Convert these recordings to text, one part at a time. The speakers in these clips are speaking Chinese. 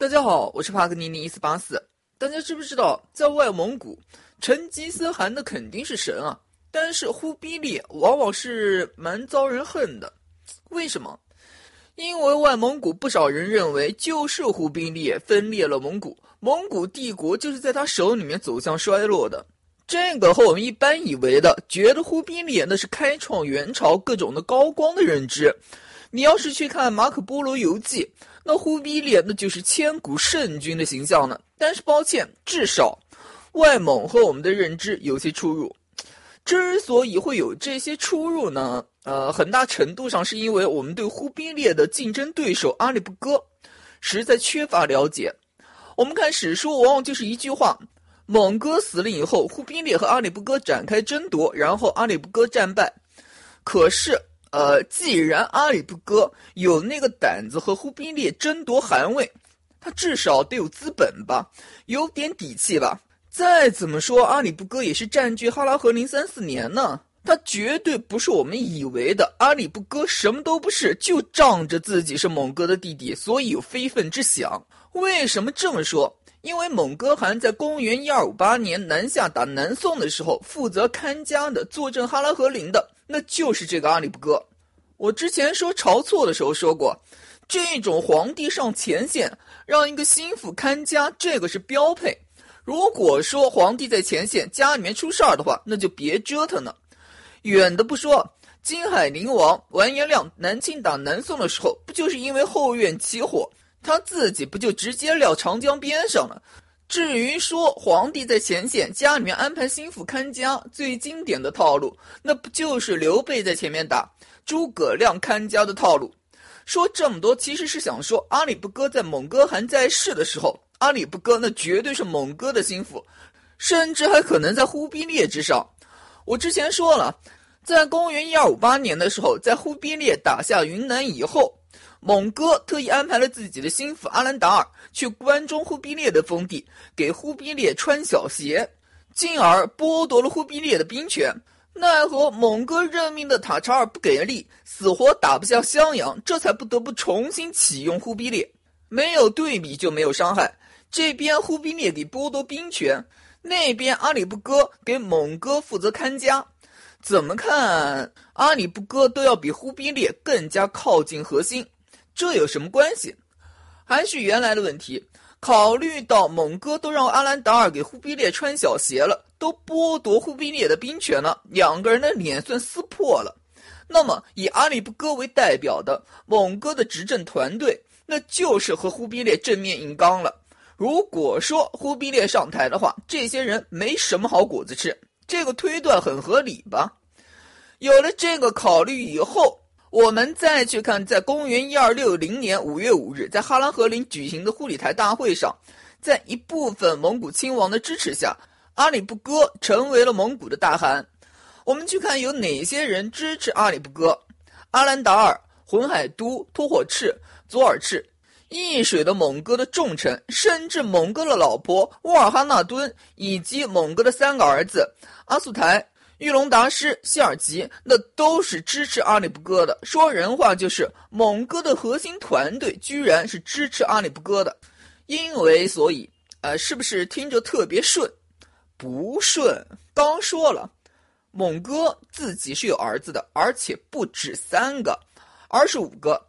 大家好，我是帕克尼尼一四八四。大家知不知道，在外蒙古，成吉思汗那肯定是神啊，但是忽必烈往往是蛮遭人恨的。为什么？因为外蒙古不少人认为，就是忽必烈分裂了蒙古，蒙古帝国就是在他手里面走向衰落的。这个和我们一般以为的，觉得忽必烈那是开创元朝各种的高光的认知。你要是去看《马可波罗游记》。那忽必烈那就是千古圣君的形象呢，但是抱歉，至少外蒙和我们的认知有些出入。之所以会有这些出入呢，呃，很大程度上是因为我们对忽必烈的竞争对手阿里不哥实在缺乏了解。我们看史书，往往就是一句话：蒙哥死了以后，忽必烈和阿里不哥展开争夺，然后阿里不哥战败。可是。呃，既然阿里不哥有那个胆子和忽必烈争夺汗位，他至少得有资本吧，有点底气吧。再怎么说，阿里不哥也是占据哈拉和林三四年呢，他绝对不是我们以为的阿里不哥什么都不是，就仗着自己是蒙哥的弟弟，所以有非分之想。为什么这么说？因为蒙哥汗在公元一二五八年南下打南宋的时候，负责看家的、坐镇哈拉和林的。那就是这个阿里不哥。我之前说晁错的时候说过，这种皇帝上前线让一个心腹看家，这个是标配。如果说皇帝在前线家里面出事儿的话，那就别折腾了。远的不说，金海陵王完颜亮南侵打南宋的时候，不就是因为后院起火，他自己不就直接撂长江边上了？至于说皇帝在前线，家里面安排心腹看家，最经典的套路，那不就是刘备在前面打，诸葛亮看家的套路？说这么多，其实是想说，阿里不哥在蒙哥还在世的时候，阿里不哥那绝对是蒙哥的心腹，甚至还可能在忽必烈之上。我之前说了，在公元一二五八年的时候，在忽必烈打下云南以后。蒙哥特意安排了自己的心腹阿兰达尔去关中忽必烈的封地，给忽必烈穿小鞋，进而剥夺了忽必烈的兵权。奈何蒙哥任命的塔察尔不给力，死活打不下襄阳，这才不得不重新启用忽必烈。没有对比就没有伤害，这边忽必烈给剥夺兵权，那边阿里不哥给蒙哥负责看家。怎么看阿里不哥都要比忽必烈更加靠近核心。这有什么关系？还是原来的问题。考虑到蒙哥都让阿兰达尔给忽必烈穿小鞋了，都剥夺忽必烈的兵权了，两个人的脸算撕破了。那么，以阿里不哥为代表的蒙哥的执政团队，那就是和忽必烈正面硬刚了。如果说忽必烈上台的话，这些人没什么好果子吃。这个推断很合理吧？有了这个考虑以后。我们再去看，在公元一二六零年五月五日，在哈拉和林举行的护理台大会上，在一部分蒙古亲王的支持下，阿里不哥成为了蒙古的大汗。我们去看有哪些人支持阿里不哥：阿兰达尔、浑海都、托火赤、左尔赤，易水的蒙哥的重臣，甚至蒙哥的老婆乌尔哈纳敦，以及蒙哥的三个儿子阿速台。玉龙达师、希尔吉，那都是支持阿里不哥的。说人话就是，蒙哥的核心团队居然是支持阿里不哥的，因为所以，呃，是不是听着特别顺？不顺。刚说了，蒙哥自己是有儿子的，而且不止三个，二十五个。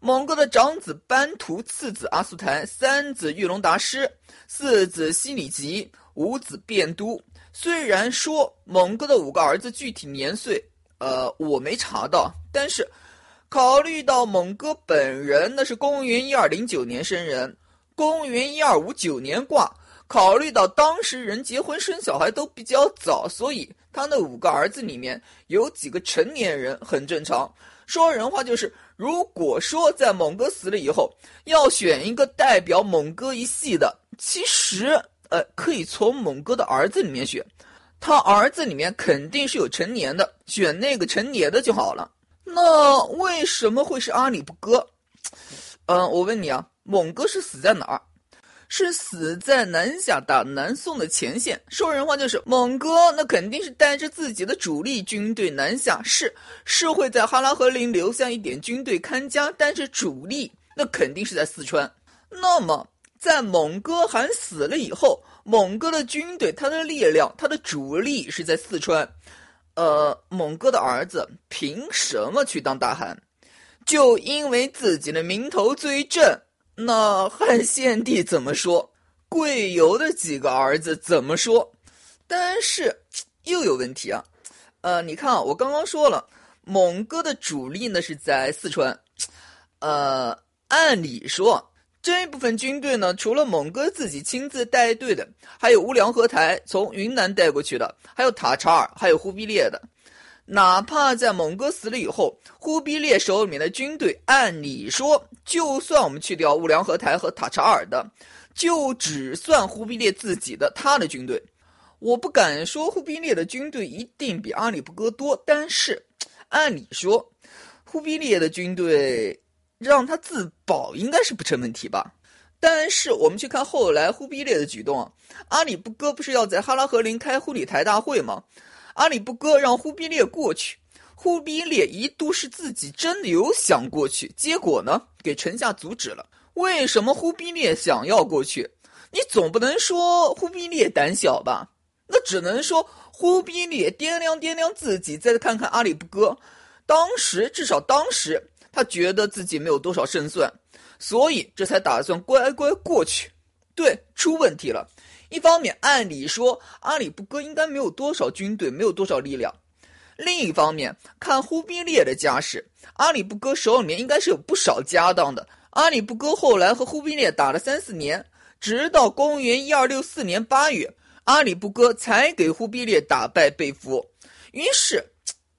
蒙哥的长子班图，次子阿速台，三子玉龙达师，四子西里吉，五子便都。虽然说蒙哥的五个儿子具体年岁，呃，我没查到，但是考虑到蒙哥本人那是公元一二零九年生人，公元一二五九年挂，考虑到当时人结婚生小孩都比较早，所以他那五个儿子里面有几个成年人很正常。说人话就是，如果说在蒙哥死了以后要选一个代表蒙哥一系的，其实。呃，可以从蒙哥的儿子里面选，他儿子里面肯定是有成年的，选那个成年的就好了。那为什么会是阿里不哥？嗯，我问你啊，蒙哥是死在哪儿？是死在南下打南宋的前线。说人话就是，蒙哥那肯定是带着自己的主力军队南下，是是会在哈拉和林留下一点军队看家，但是主力那肯定是在四川。那么。在蒙哥汗死了以后，蒙哥的军队、他的力量、他的主力是在四川。呃，蒙哥的儿子凭什么去当大汗？就因为自己的名头最正。那汉献帝怎么说？贵由的几个儿子怎么说？但是又有问题啊。呃，你看啊，我刚刚说了，蒙哥的主力呢是在四川。呃，按理说。这一部分军队呢，除了蒙哥自己亲自带队的，还有乌梁合台从云南带过去的，还有塔察尔，还有忽必烈的。哪怕在蒙哥死了以后，忽必烈手里面的军队，按理说，就算我们去掉乌梁合台和塔察尔的，就只算忽必烈自己的他的军队。我不敢说忽必烈的军队一定比阿里不哥多，但是，按理说，忽必烈的军队。让他自保应该是不成问题吧，但是我们去看后来忽必烈的举动啊，阿里不哥不是要在哈拉和林开忽里台大会吗？阿里不哥让忽必烈过去，忽必烈一度是自己真的有想过去，结果呢给臣下阻止了。为什么忽必烈想要过去？你总不能说忽必烈胆小吧？那只能说忽必烈掂量掂量自己，再看看阿里不哥，当时至少当时。他觉得自己没有多少胜算，所以这才打算乖乖过去。对，出问题了。一方面，按理说阿里不哥应该没有多少军队，没有多少力量；另一方面，看忽必烈的家世，阿里不哥手里面应该是有不少家当的。阿里不哥后来和忽必烈打了三四年，直到公元一二六四年八月，阿里不哥才给忽必烈打败被俘。于是。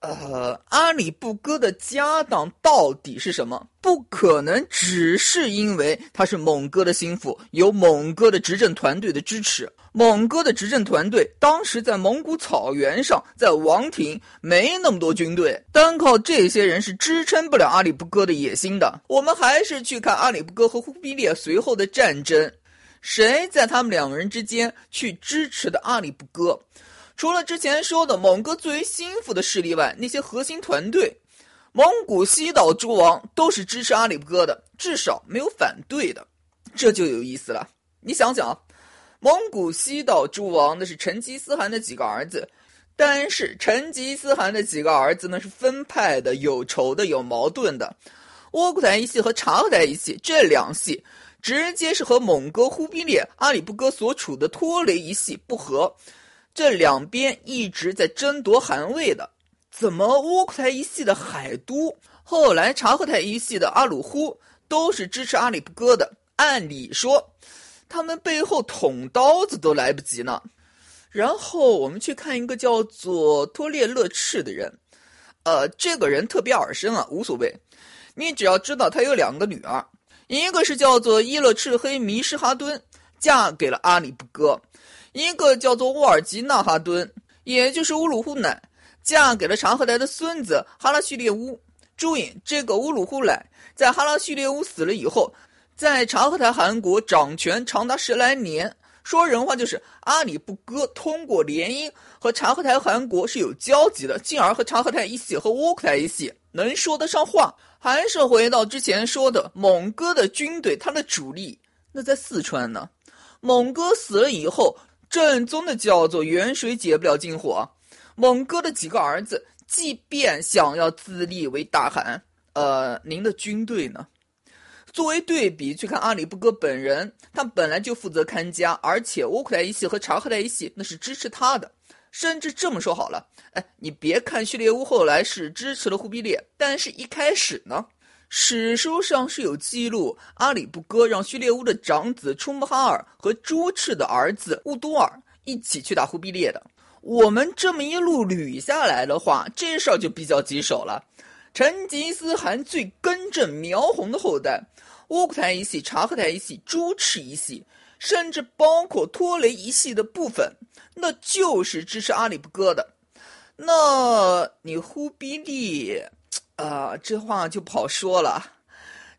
呃，阿里不哥的家当到底是什么？不可能只是因为他是蒙哥的心腹，有蒙哥的执政团队的支持。蒙哥的执政团队当时在蒙古草原上，在王庭没那么多军队，单靠这些人是支撑不了阿里不哥的野心的。我们还是去看阿里不哥和忽必烈随后的战争，谁在他们两个人之间去支持的阿里不哥？除了之前说的蒙哥最为心腹的势力外，那些核心团队，蒙古西岛诸王都是支持阿里不哥的，至少没有反对的，这就有意思了。你想想，蒙古西岛诸王那是成吉思汗的几个儿子，但是成吉思汗的几个儿子呢是分派的，有仇的，有矛盾的。窝阔台一系和察合台一系这两系，直接是和蒙哥忽必烈、阿里不哥所处的拖雷一系不和。这两边一直在争夺汗位的，怎么窝阔台一系的海都，后来察合台一系的阿鲁忽都是支持阿里不哥的？按理说，他们背后捅刀子都来不及呢。然后我们去看一个叫做托列勒赤的人，呃，这个人特别耳生啊，无所谓，你只要知道他有两个女儿，一个是叫做伊勒赤黑弥什哈敦，嫁给了阿里不哥。一个叫做沃尔吉纳哈敦，也就是乌鲁呼乃，嫁给了察合台的孙子哈拉叙列乌。注意，这个乌鲁呼乃在哈拉叙列乌死了以后，在察合台汗国掌权长达十来年。说人话就是阿里不哥通过联姻和察合台汗国是有交集的，进而和察合台一系和窝阔台一系能说得上话。还是回到之前说的，蒙哥的军队，他的主力那在四川呢。蒙哥死了以后。正宗的叫做远水解不了近火。蒙哥的几个儿子，即便想要自立为大汗，呃，您的军队呢？作为对比，去看阿里不哥本人，他本来就负责看家，而且窝阔台一系和察合台一系那是支持他的。甚至这么说好了，哎，你别看序列乌后来是支持了忽必烈，但是一开始呢？史书上是有记录，阿里不哥让序列乌的长子出木哈尔和朱赤的儿子乌多尔一起去打忽必烈的。我们这么一路捋下来的话，这事儿就比较棘手了。成吉思汗最根正苗红的后代，窝阔台一系、察合台一系、朱赤一系，甚至包括拖雷一系的部分，那就是支持阿里不哥的。那你忽必烈？啊，这话就不好说了。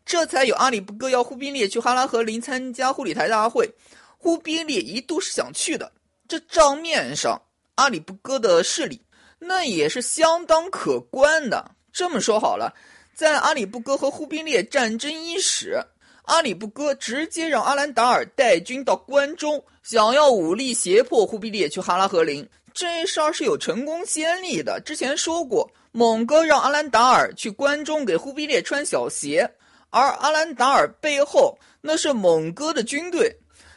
这才有阿里不哥要忽必烈去哈拉和林参加忽里台大会，忽必烈一度是想去的。这账面上，阿里不哥的势力那也是相当可观的。这么说好了，在阿里不哥和忽必烈战争伊始，阿里不哥直接让阿兰达尔带军到关中，想要武力胁迫忽必烈去哈拉和林。这事儿是有成功先例的。之前说过，蒙哥让阿兰达尔去关中给忽必烈穿小鞋，而阿兰达尔背后那是蒙哥的军队。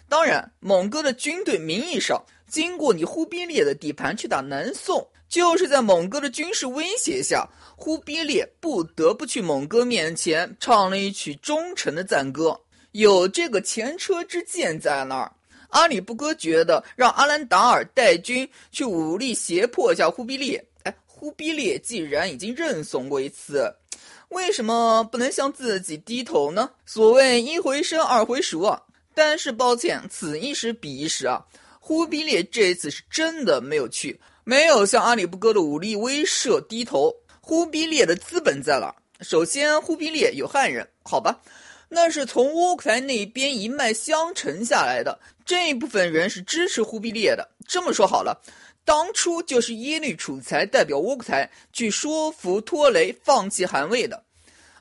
当然，蒙哥的军队名义上经过你忽必烈的地盘去打南宋，就是在蒙哥的军事威胁下，忽必烈不得不去蒙哥面前唱了一曲忠诚的赞歌，有这个前车之鉴在那儿。阿里不哥觉得让阿兰达尔带军去武力胁迫一下忽必烈，忽必烈既然已经认怂过一次，为什么不能向自己低头呢？所谓一回生，二回熟啊。但是抱歉，此一时彼一时啊！忽必烈这次是真的没有去，没有向阿里不哥的武力威慑低头。忽必烈的资本在哪？首先，忽必烈有汉人，好吧，那是从窝克台那边一脉相承下来的，这一部分人是支持忽必烈的。这么说好了，当初就是耶律楚材代表窝克台去说服托雷放弃汗位的，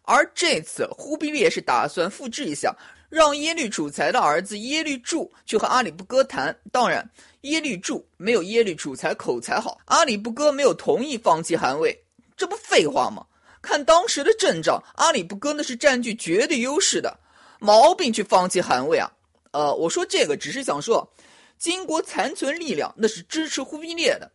而这次忽必烈是打算复制一下。让耶律楚材的儿子耶律柱去和阿里不哥谈，当然耶律柱没有耶律楚材口才好，阿里不哥没有同意放弃汗位，这不废话吗？看当时的阵仗，阿里不哥那是占据绝对优势的，毛病去放弃汗位啊？呃，我说这个只是想说，金国残存力量那是支持忽必烈的。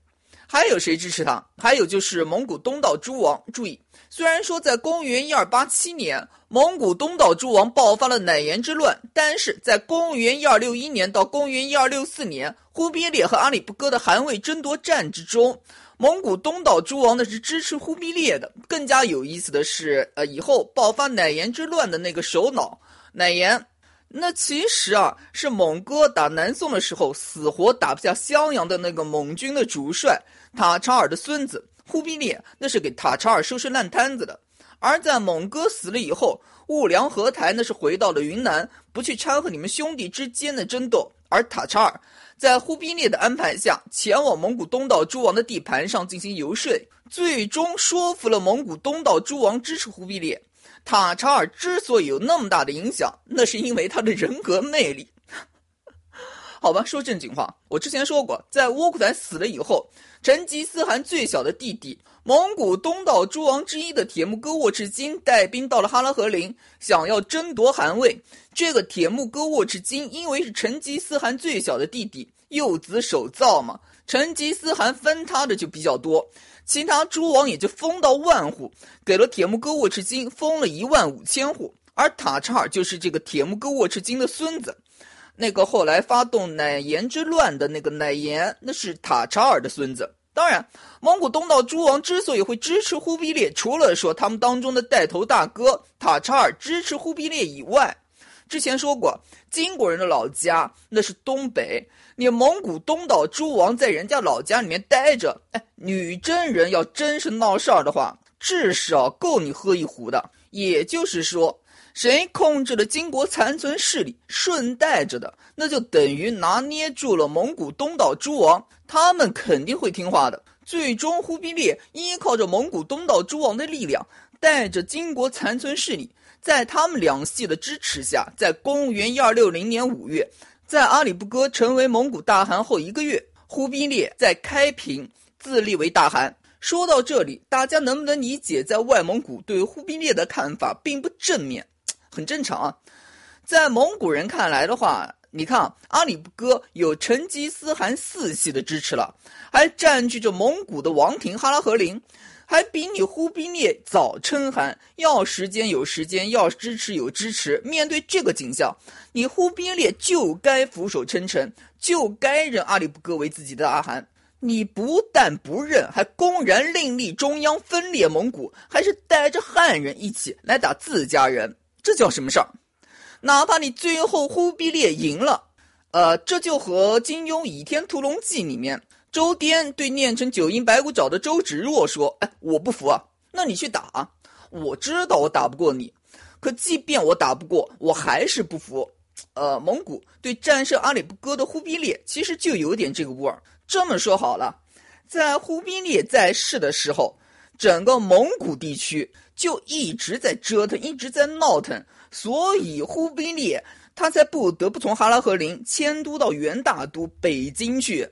还有谁支持他？还有就是蒙古东道诸王。注意，虽然说在公元一二八七年，蒙古东道诸王爆发了乃颜之乱，但是在公元一二六一年到公元一二六四年，忽必烈和阿里不哥的汗位争夺战之中，蒙古东道诸王那是支持忽必烈的。更加有意思的是，呃，以后爆发乃颜之乱的那个首脑乃颜。那其实啊，是蒙哥打南宋的时候死活打不下襄阳的那个蒙军的主帅塔察尔的孙子忽必烈，那是给塔察尔收拾烂摊子的。而在蒙哥死了以后，兀良合台那是回到了云南，不去掺和你们兄弟之间的争斗。而塔察尔在忽必烈的安排下，前往蒙古东道诸王的地盘上进行游说，最终说服了蒙古东道诸王支持忽必烈。塔查尔之所以有那么大的影响，那是因为他的人格魅力。好吧，说正经话，我之前说过，在窝阔台死了以后，成吉思汗最小的弟弟，蒙古东道诸王之一的铁木哥沃赤金带兵到了哈拉和林，想要争夺汗位。这个铁木哥沃赤金因为是成吉思汗最小的弟弟，幼子手造嘛，成吉思汗分他的就比较多。其他诸王也就封到万户，给了铁木哥沃赤金封了一万五千户，而塔察尔就是这个铁木哥沃赤金的孙子，那个后来发动乃颜之乱的那个乃颜，那是塔察尔的孙子。当然，蒙古东道诸王之所以会支持忽必烈，除了说他们当中的带头大哥塔察尔支持忽必烈以外，之前说过，金国人的老家那是东北。你蒙古东岛诸王在人家老家里面待着，哎，女真人要真是闹事儿的话，至少够你喝一壶的。也就是说，谁控制了金国残存势力，顺带着的，那就等于拿捏住了蒙古东岛诸王，他们肯定会听话的。最终，忽必烈依靠着蒙古东岛诸王的力量，带着金国残存势力，在他们两系的支持下，在公元一二六零年五月。在阿里不哥成为蒙古大汗后一个月，忽必烈在开平自立为大汗。说到这里，大家能不能理解，在外蒙古对忽必烈的看法并不正面？很正常啊，在蒙古人看来的话，你看阿里不哥有成吉思汗四系的支持了，还占据着蒙古的王庭哈拉和林。还比你忽必烈早称汗，要时间有时间，要支持有支持。面对这个景象，你忽必烈就该俯首称臣，就该认阿里不哥为自己的阿汗。你不但不认，还公然另立中央，分裂蒙古，还是带着汉人一起来打自家人，这叫什么事儿？哪怕你最后忽必烈赢了，呃，这就和金庸《倚天屠龙记》里面。周颠对练成九阴白骨爪的周芷若说：“哎，我不服啊！那你去打。我知道我打不过你，可即便我打不过，我还是不服。呃，蒙古对战胜阿里不哥的忽必烈，其实就有点这个味儿。这么说好了，在忽必烈在世的时候，整个蒙古地区就一直在折腾，一直在闹腾，所以忽必烈他才不得不从哈拉和林迁都到元大都北京去。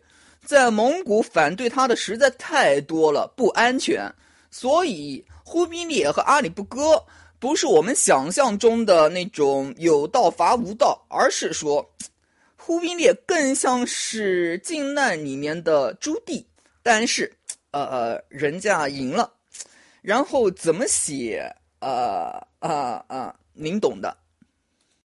在蒙古反对他的实在太多了，不安全。所以忽必烈和阿里不哥不是我们想象中的那种有道伐无道，而是说，忽必烈更像是靖难里面的朱棣。但是，呃，人家赢了。然后怎么写？呃，啊啊，您懂的。